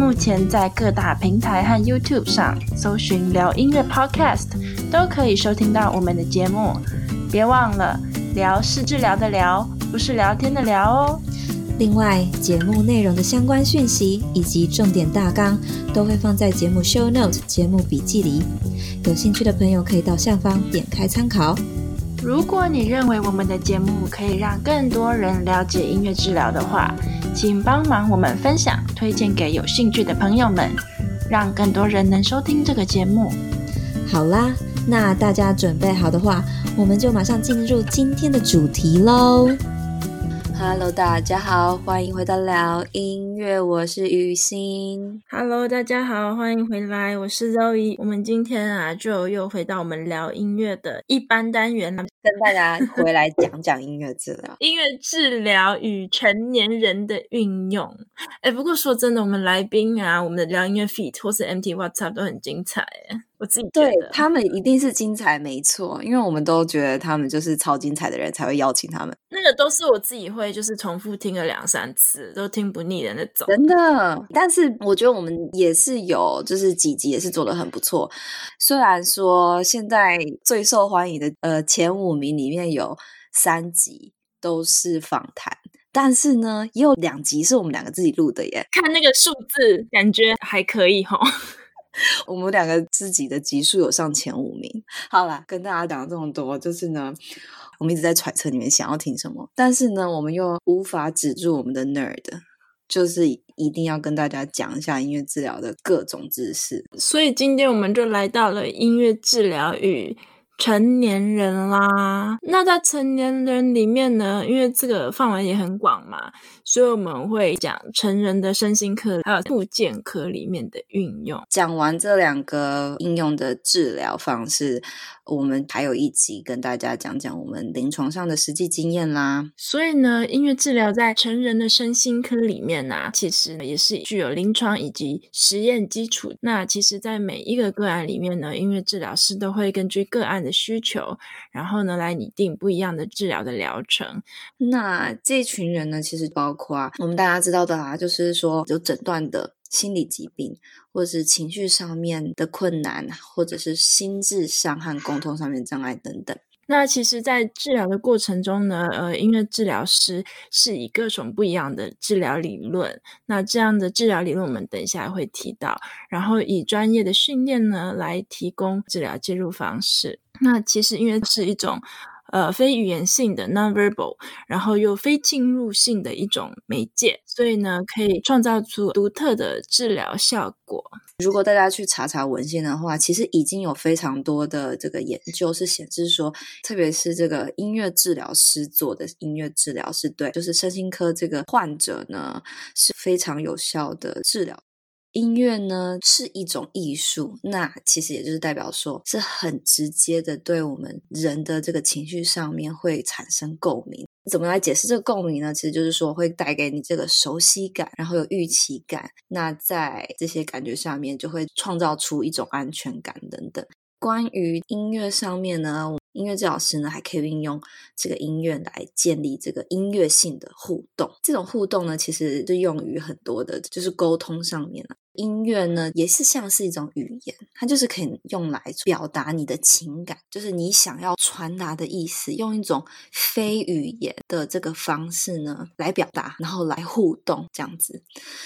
目前在各大平台和 YouTube 上搜寻“聊音乐 Podcast”，都可以收听到我们的节目。别忘了，聊是治疗的聊，不是聊天的聊哦。另外，节目内容的相关讯息以及重点大纲都会放在节目 Show Note 节目笔记里，有兴趣的朋友可以到下方点开参考。如果你认为我们的节目可以让更多人了解音乐治疗的话，请帮忙我们分享、推荐给有兴趣的朋友们，让更多人能收听这个节目。好啦，那大家准备好的话，我们就马上进入今天的主题喽。Hello，大家好，欢迎回到聊音乐，我是雨欣。Hello，大家好，欢迎回来，我是 Zoe。我们今天啊，就又回到我们聊音乐的一般单元了，跟大家回来讲讲音乐治疗。音乐治疗与成年人的运用。哎，不过说真的，我们来宾啊，我们的聊音乐 feat 或是 MT WhatsApp 都很精彩。我自己对他们一定是精彩，没错，因为我们都觉得他们就是超精彩的人，才会邀请他们。那个都是我自己会就是重复听了两三次都听不腻的那种，真的。但是我觉得我们也是有，就是几集也是做的很不错。虽然说现在最受欢迎的呃前五名里面有三集都是访谈，但是呢也有两集是我们两个自己录的耶。看那个数字，感觉还可以齁。我们两个自己的集数有上前五名。好啦，跟大家讲这么多，就是呢，我们一直在揣测你们想要听什么，但是呢，我们又无法止住我们的 nerd，就是一定要跟大家讲一下音乐治疗的各种知识。所以今天我们就来到了音乐治疗与成年人啦，那在成年人里面呢，因为这个范围也很广嘛，所以我们会讲成人的身心科，还有复健科里面的运用。讲完这两个应用的治疗方式。我们还有一集跟大家讲讲我们临床上的实际经验啦。所以呢，音乐治疗在成人的身心科里面呢、啊，其实也是具有临床以及实验基础。那其实，在每一个个案里面呢，音乐治疗师都会根据个案的需求，然后呢，来拟定不一样的治疗的疗程。那这群人呢，其实包括我们大家知道的啊，就是说有诊断的。心理疾病，或者是情绪上面的困难，或者是心智上和沟通上面障碍等等。那其实，在治疗的过程中呢，呃，音乐治疗师是以各种不一样的治疗理论，那这样的治疗理论我们等一下会提到，然后以专业的训练呢来提供治疗介入方式。那其实，因为是一种。呃，非语言性的 nonverbal，然后又非侵入性的一种媒介，所以呢，可以创造出独特的治疗效果。如果大家去查查文献的话，其实已经有非常多的这个研究是显示说，特别是这个音乐治疗师做的音乐治疗是对，就是身心科这个患者呢是非常有效的治疗。音乐呢是一种艺术，那其实也就是代表说是很直接的，对我们人的这个情绪上面会产生共鸣。怎么来解释这个共鸣呢？其实就是说会带给你这个熟悉感，然后有预期感。那在这些感觉上面，就会创造出一种安全感等等。关于音乐上面呢，音乐治疗师呢还可以运用这个音乐来建立这个音乐性的互动。这种互动呢，其实是用于很多的，就是沟通上面了。音乐呢，也是像是一种语言，它就是可以用来表达你的情感，就是你想要传达的意思，用一种非语言的这个方式呢来表达，然后来互动这样子。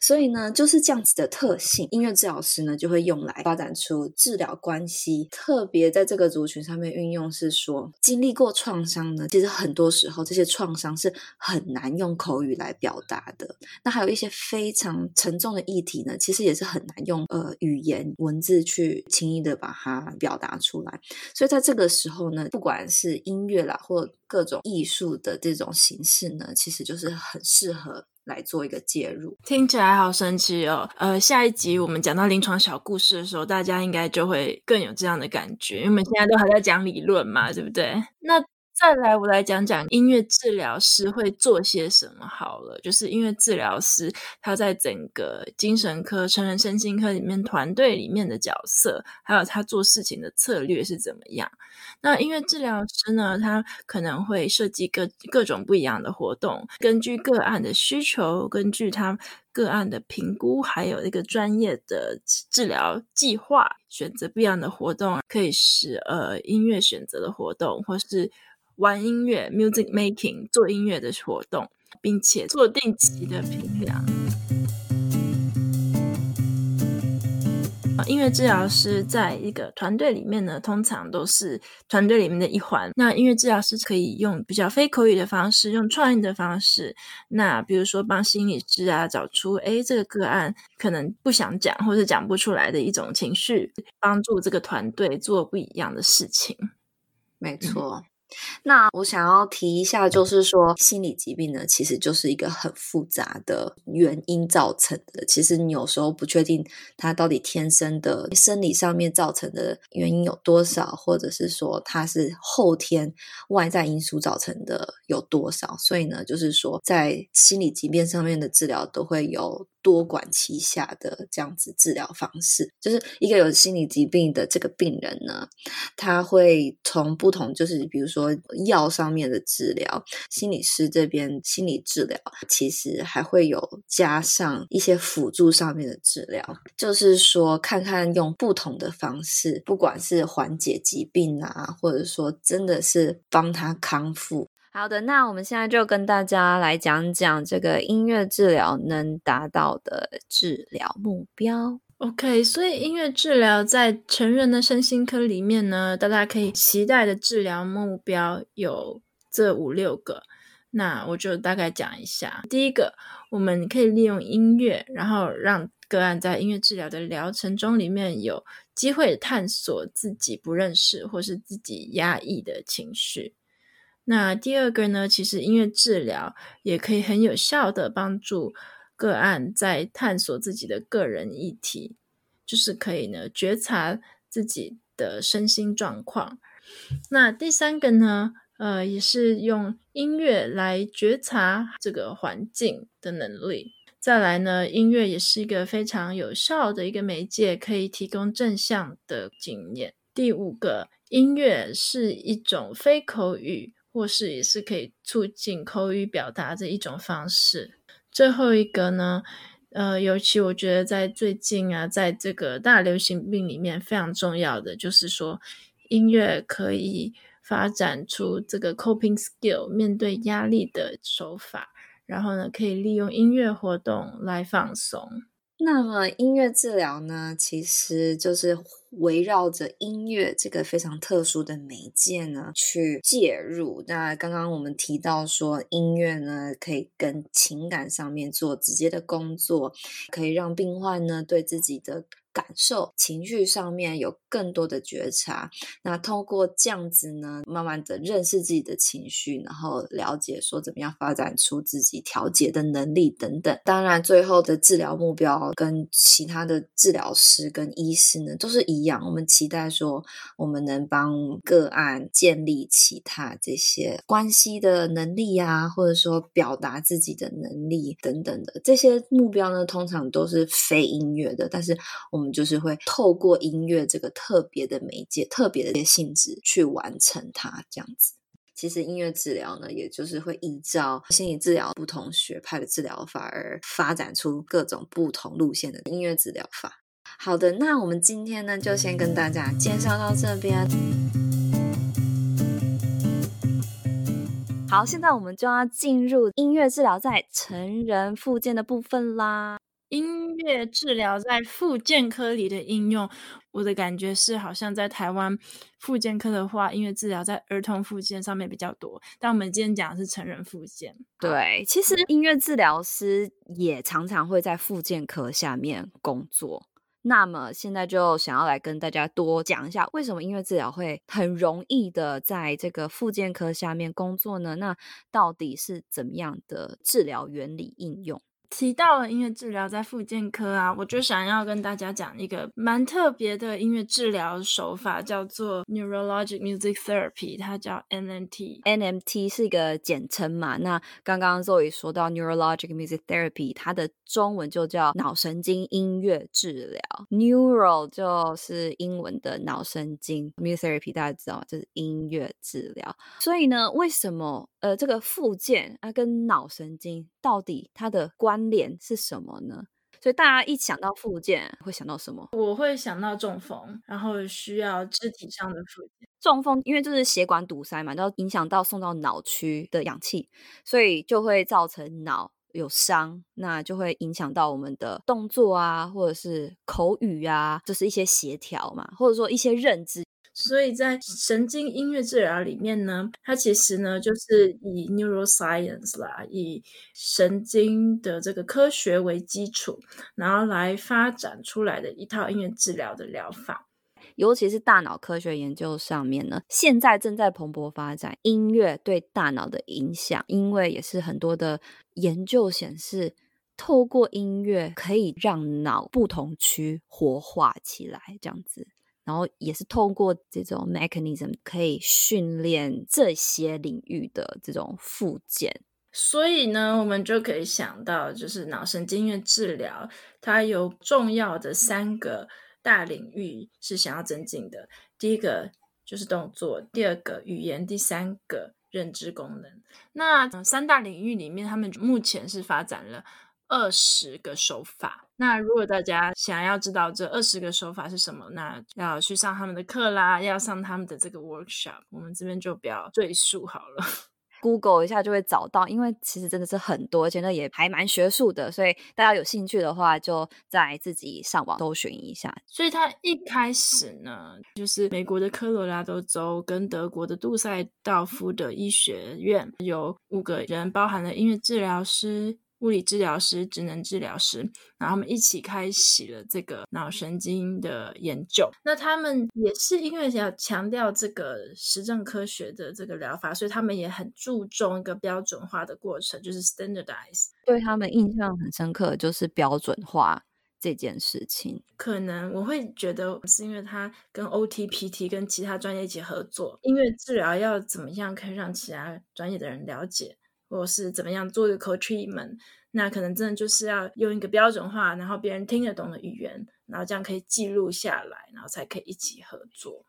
所以呢，就是这样子的特性，音乐治疗师呢就会用来发展出治疗关系。特别在这个族群上面运用，是说经历过创伤呢，其实很多时候这些创伤是很难用口语来表达的。那还有一些非常沉重的议题呢，其实也是很难用呃语言文字去轻易的把它表达出来，所以在这个时候呢，不管是音乐啦或各种艺术的这种形式呢，其实就是很适合来做一个介入。听起来好神奇哦！呃，下一集我们讲到临床小故事的时候，大家应该就会更有这样的感觉，因为我们现在都还在讲理论嘛，对不对？那。再来，我来讲讲音乐治疗师会做些什么好了。就是音乐治疗师他在整个精神科、成人身心科里面团队里面的角色，还有他做事情的策略是怎么样。那音乐治疗师呢，他可能会设计各各种不一样的活动，根据个案的需求，根据他个案的评估，还有一个专业的治疗计划，选择不一样的活动，可以是呃音乐选择的活动，或是。玩音乐 （music making） 做音乐的活动，并且做定期的评量。音乐治疗师在一个团队里面呢，通常都是团队里面的一环。那音乐治疗师可以用比较非口语的方式，用创意的方式。那比如说帮心理师啊找出，诶，这个个案可能不想讲，或者讲不出来的一种情绪，帮助这个团队做不一样的事情。没错。那我想要提一下，就是说心理疾病呢，其实就是一个很复杂的原因造成的。其实你有时候不确定它到底天生的生理上面造成的原因有多少，或者是说它是后天外在因素造成的有多少。所以呢，就是说在心理疾病上面的治疗都会有。多管齐下的这样子治疗方式，就是一个有心理疾病的这个病人呢，他会从不同，就是比如说药上面的治疗，心理师这边心理治疗，其实还会有加上一些辅助上面的治疗，就是说看看用不同的方式，不管是缓解疾病啊，或者说真的是帮他康复。好的，那我们现在就跟大家来讲讲这个音乐治疗能达到的治疗目标。OK，所以音乐治疗在成人的身心科里面呢，大家可以期待的治疗目标有这五六个。那我就大概讲一下。第一个，我们可以利用音乐，然后让个案在音乐治疗的疗程中里面有机会探索自己不认识或是自己压抑的情绪。那第二个呢，其实音乐治疗也可以很有效的帮助个案在探索自己的个人议题，就是可以呢觉察自己的身心状况。那第三个呢，呃，也是用音乐来觉察这个环境的能力。再来呢，音乐也是一个非常有效的一个媒介，可以提供正向的经验。第五个，音乐是一种非口语。或是也是可以促进口语表达的一种方式。最后一个呢，呃，尤其我觉得在最近啊，在这个大流行病里面非常重要的，就是说音乐可以发展出这个 coping skill，面对压力的手法，然后呢，可以利用音乐活动来放松。那么音乐治疗呢，其实就是围绕着音乐这个非常特殊的媒介呢去介入。那刚刚我们提到说，音乐呢可以跟情感上面做直接的工作，可以让病患呢对自己的感受、情绪上面有更多的觉察，那通过这样子呢，慢慢的认识自己的情绪，然后了解说怎么样发展出自己调节的能力等等。当然，最后的治疗目标跟其他的治疗师跟医师呢都是一样，我们期待说我们能帮个案建立其他这些关系的能力啊，或者说表达自己的能力等等的这些目标呢，通常都是非音乐的，但是我们。就是会透过音乐这个特别的媒介、特别的性质去完成它，这样子。其实音乐治疗呢，也就是会依照心理治疗不同学派的治疗法而发展出各种不同路线的音乐治疗法。好的，那我们今天呢，就先跟大家介绍到这边。好，现在我们就要进入音乐治疗在成人复健的部分啦。音乐治疗在复健科里的应用，我的感觉是，好像在台湾复健科的话，音乐治疗在儿童复健上面比较多。但我们今天讲的是成人复健。对，其实音乐治疗师也常常会在复健科下面工作。那么现在就想要来跟大家多讲一下，为什么音乐治疗会很容易的在这个复健科下面工作呢？那到底是怎么样的治疗原理应用？提到了音乐治疗在复健科啊，我就想要跟大家讲一个蛮特别的音乐治疗手法，叫做 Neurologic Music Therapy，它叫 NMT。NMT 是一个简称嘛？那刚刚 Zoe 说到 Neurologic Music Therapy，它的中文就叫脑神经音乐治疗。Neural 就是英文的脑神经，Music Therapy 大家知道就是音乐治疗。所以呢，为什么呃这个附件啊跟脑神经到底它的关联是什么呢？所以大家一想到附件会想到什么？我会想到中风，然后需要肢体上的附件。中风因为就是血管堵塞嘛，然后影响到送到脑区的氧气，所以就会造成脑。有伤，那就会影响到我们的动作啊，或者是口语啊，就是一些协调嘛，或者说一些认知。所以在神经音乐治疗里面呢，它其实呢就是以 neuroscience 啦，以神经的这个科学为基础，然后来发展出来的一套音乐治疗的疗法。尤其是大脑科学研究上面呢，现在正在蓬勃发展音乐对大脑的影响，因为也是很多的研究显示，透过音乐可以让脑不同区活化起来，这样子，然后也是透过这种 mechanism 可以训练这些领域的这种复健。所以呢，我们就可以想到，就是脑神经元治疗，它有重要的三个。大领域是想要增进的，第一个就是动作，第二个语言，第三个认知功能。那三大领域里面，他们目前是发展了二十个手法。那如果大家想要知道这二十个手法是什么，那要去上他们的课啦，要上他们的这个 workshop。我们这边就不要赘述好了。Google 一下就会找到，因为其实真的是很多，而且呢也还蛮学术的，所以大家有兴趣的话，就在自己上网搜寻一下。所以他一开始呢，就是美国的科罗拉多州跟德国的杜塞道夫的医学院有五个人，包含了音乐治疗师。物理治疗师、职能治疗师，然后他们一起开启了这个脑神经的研究。那他们也是因为要强调这个实证科学的这个疗法，所以他们也很注重一个标准化的过程，就是 standardize。对他们印象很深刻，就是标准化这件事情。可能我会觉得是因为他跟 OT、PT 跟其他专业一起合作，音乐治疗要怎么样可以让其他专业的人了解。或是怎么样做一个 co-treatment，那可能真的就是要用一个标准化，然后别人听得懂的语言，然后这样可以记录下来，然后才可以一起合作。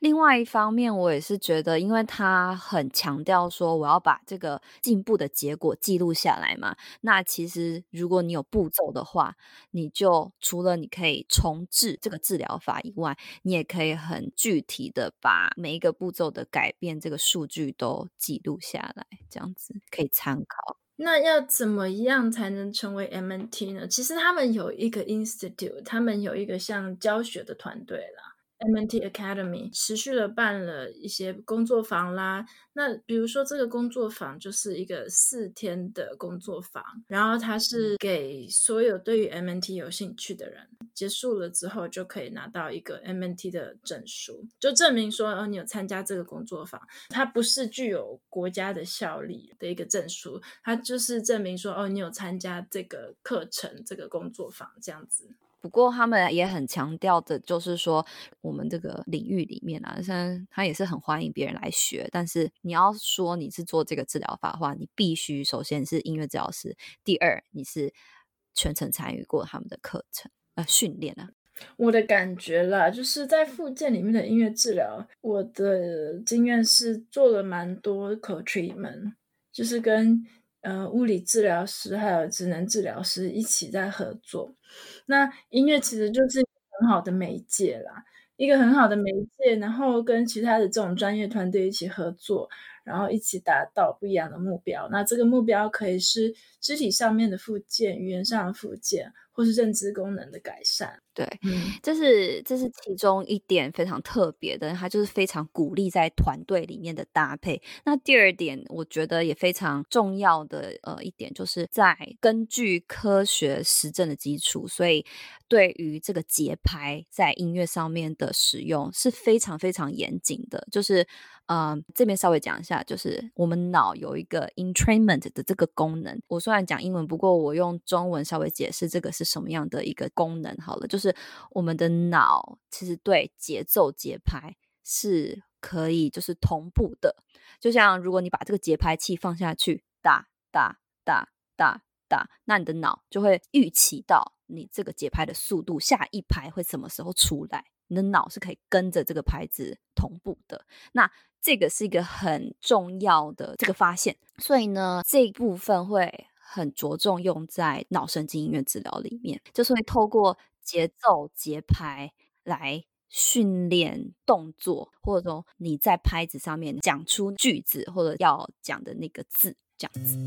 另外一方面，我也是觉得，因为他很强调说，我要把这个进步的结果记录下来嘛。那其实如果你有步骤的话，你就除了你可以重置这个治疗法以外，你也可以很具体的把每一个步骤的改变这个数据都记录下来，这样子可以参考。那要怎么样才能成为 MNT 呢？其实他们有一个 institute，他们有一个像教学的团队啦。MNT Academy 持续的办了一些工作坊啦。那比如说这个工作坊就是一个四天的工作坊，然后它是给所有对于 MNT 有兴趣的人，结束了之后就可以拿到一个 MNT 的证书，就证明说哦你有参加这个工作坊。它不是具有国家的效力的一个证书，它就是证明说哦你有参加这个课程、这个工作坊这样子。不过他们也很强调的，就是说我们这个领域里面啊，虽然他也是很欢迎别人来学，但是你要说你是做这个治疗法的话，你必须首先是音乐治疗师，第二你是全程参与过他们的课程呃训练啊。我的感觉啦，就是在复健里面的音乐治疗，我的经验是做了蛮多 co-treatment，就是跟。呃，物理治疗师还有职能治疗师一起在合作。那音乐其实就是很好的媒介啦，一个很好的媒介，然后跟其他的这种专业团队一起合作，然后一起达到不一样的目标。那这个目标可以是肢体上面的复健、语言上的复健，或是认知功能的改善。对，嗯，这是这是其中一点非常特别的，它就是非常鼓励在团队里面的搭配。那第二点，我觉得也非常重要的呃一点，就是在根据科学实证的基础，所以对于这个节拍在音乐上面的使用是非常非常严谨的，就是。呃，这边稍微讲一下，就是我们脑有一个 entrainment 的这个功能。我虽然讲英文，不过我用中文稍微解释这个是什么样的一个功能好了。就是我们的脑其实对节奏节拍是可以就是同步的。就像如果你把这个节拍器放下去，哒哒哒哒哒，那你的脑就会预期到你这个节拍的速度，下一拍会什么时候出来。你的脑是可以跟着这个拍子同步的，那这个是一个很重要的这个发现，所以呢，这一部分会很着重用在脑神经音乐治疗里面，就是会透过节奏节拍来训练动作，或者说你在拍子上面讲出句子或者要讲的那个字，这样子。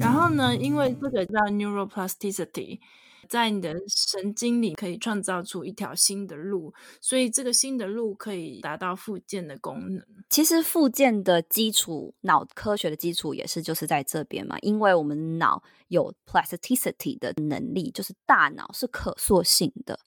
然后呢，因为这个叫 neuroplasticity，在你的神经里可以创造出一条新的路，所以这个新的路可以达到复健的功能。其实复健的基础，脑科学的基础也是就是在这边嘛，因为我们脑有 plasticity 的能力，就是大脑是可塑性的，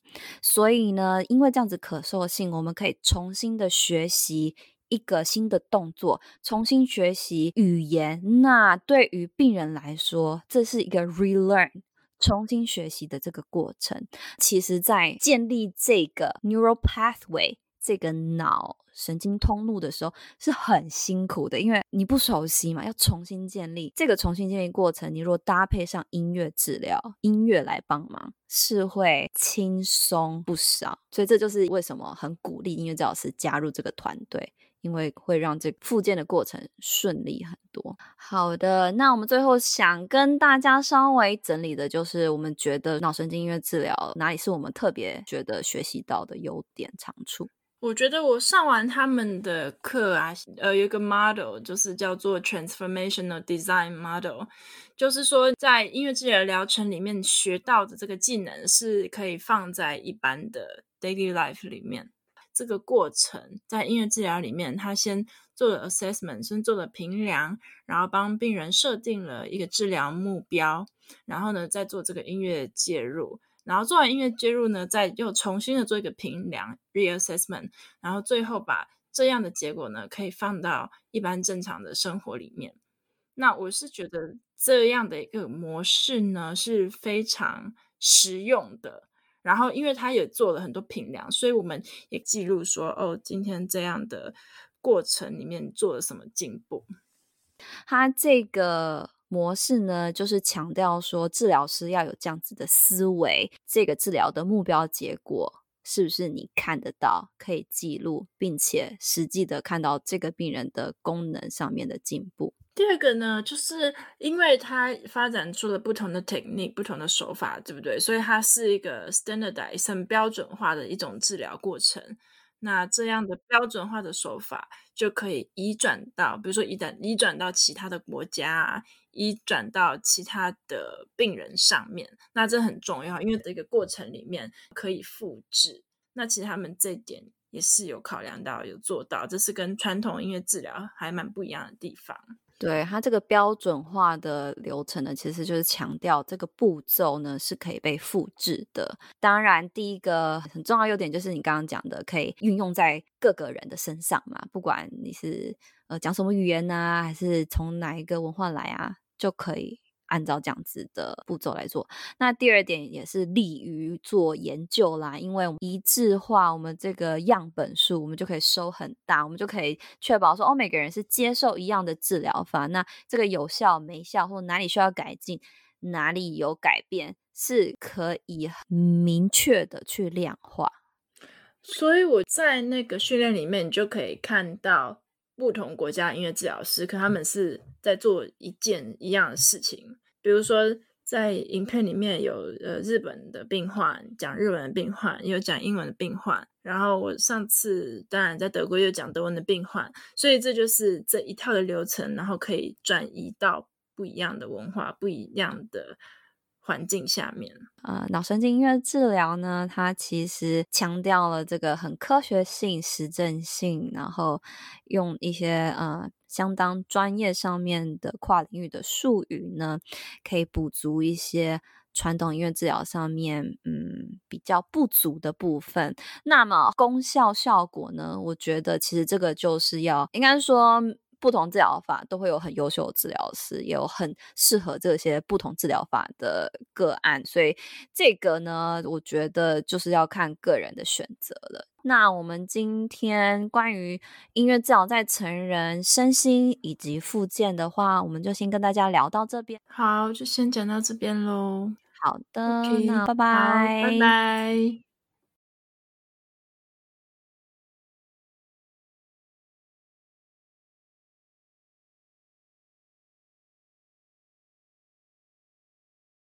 所以呢，因为这样子可塑性，我们可以重新的学习。一个新的动作，重新学习语言，那对于病人来说，这是一个 relearn，重新学习的这个过程。其实，在建立这个 neural pathway 这个脑神经通路的时候，是很辛苦的，因为你不熟悉嘛，要重新建立。这个重新建立过程，你如果搭配上音乐治疗，音乐来帮忙，是会轻松不少。所以，这就是为什么很鼓励音乐治疗师加入这个团队。因为会让这复健的过程顺利很多。好的，那我们最后想跟大家稍微整理的，就是我们觉得脑神经音乐治疗哪里是我们特别觉得学习到的优点长处？我觉得我上完他们的课啊，呃，有一个 model 就是叫做 transformational design model，就是说在音乐治疗疗程里面学到的这个技能是可以放在一般的 daily life 里面。这个过程在音乐治疗里面，他先做了 assessment，先做了评量，然后帮病人设定了一个治疗目标，然后呢，再做这个音乐介入，然后做完音乐介入呢，再又重新的做一个评量 reassessment，然后最后把这样的结果呢，可以放到一般正常的生活里面。那我是觉得这样的一个模式呢，是非常实用的。然后，因为他也做了很多评量，所以我们也记录说，哦，今天这样的过程里面做了什么进步。他这个模式呢，就是强调说，治疗师要有这样子的思维，这个治疗的目标结果是不是你看得到、可以记录，并且实际的看到这个病人的功能上面的进步。第二个呢，就是因为它发展出了不同的 technique、不同的手法，对不对？所以它是一个 standardized 很标准化的一种治疗过程。那这样的标准化的手法就可以移转到，比如说移转移转到其他的国家，移转到其他的病人上面。那这很重要，因为这个过程里面可以复制。那其实他们这点也是有考量到、有做到，这是跟传统音乐治疗还蛮不一样的地方。对，它这个标准化的流程呢，其实就是强调这个步骤呢是可以被复制的。当然，第一个很重要优点就是你刚刚讲的，可以运用在各个人的身上嘛，不管你是呃讲什么语言啊，还是从哪一个文化来啊，就可以。按照这样子的步骤来做。那第二点也是利于做研究啦，因为一致化我们这个样本数，我们就可以收很大，我们就可以确保说，哦，每个人是接受一样的治疗法。那这个有效没效，或哪里需要改进，哪里有改变，是可以明确的去量化。所以我在那个训练里面，你就可以看到。不同国家音乐治疗师，可他们是在做一件一样的事情。比如说，在影片里面有呃日本的病患讲日文的病患，有讲英文的病患。然后我上次当然在德国又讲德文的病患，所以这就是这一套的流程，然后可以转移到不一样的文化、不一样的环境下面。呃，脑神经音乐治疗呢，它其实强调了这个很科学性、实证性，然后用一些呃相当专业上面的跨领域的术语呢，可以补足一些。传统音乐治疗上面，嗯，比较不足的部分。那么功效效果呢？我觉得其实这个就是要，应该说不同治疗法都会有很优秀的治疗师，也有很适合这些不同治疗法的个案。所以这个呢，我觉得就是要看个人的选择了。那我们今天关于音乐治疗在成人身心以及复健的话，我们就先跟大家聊到这边。好，就先讲到这边喽。好的，Okay, 那拜拜，拜拜。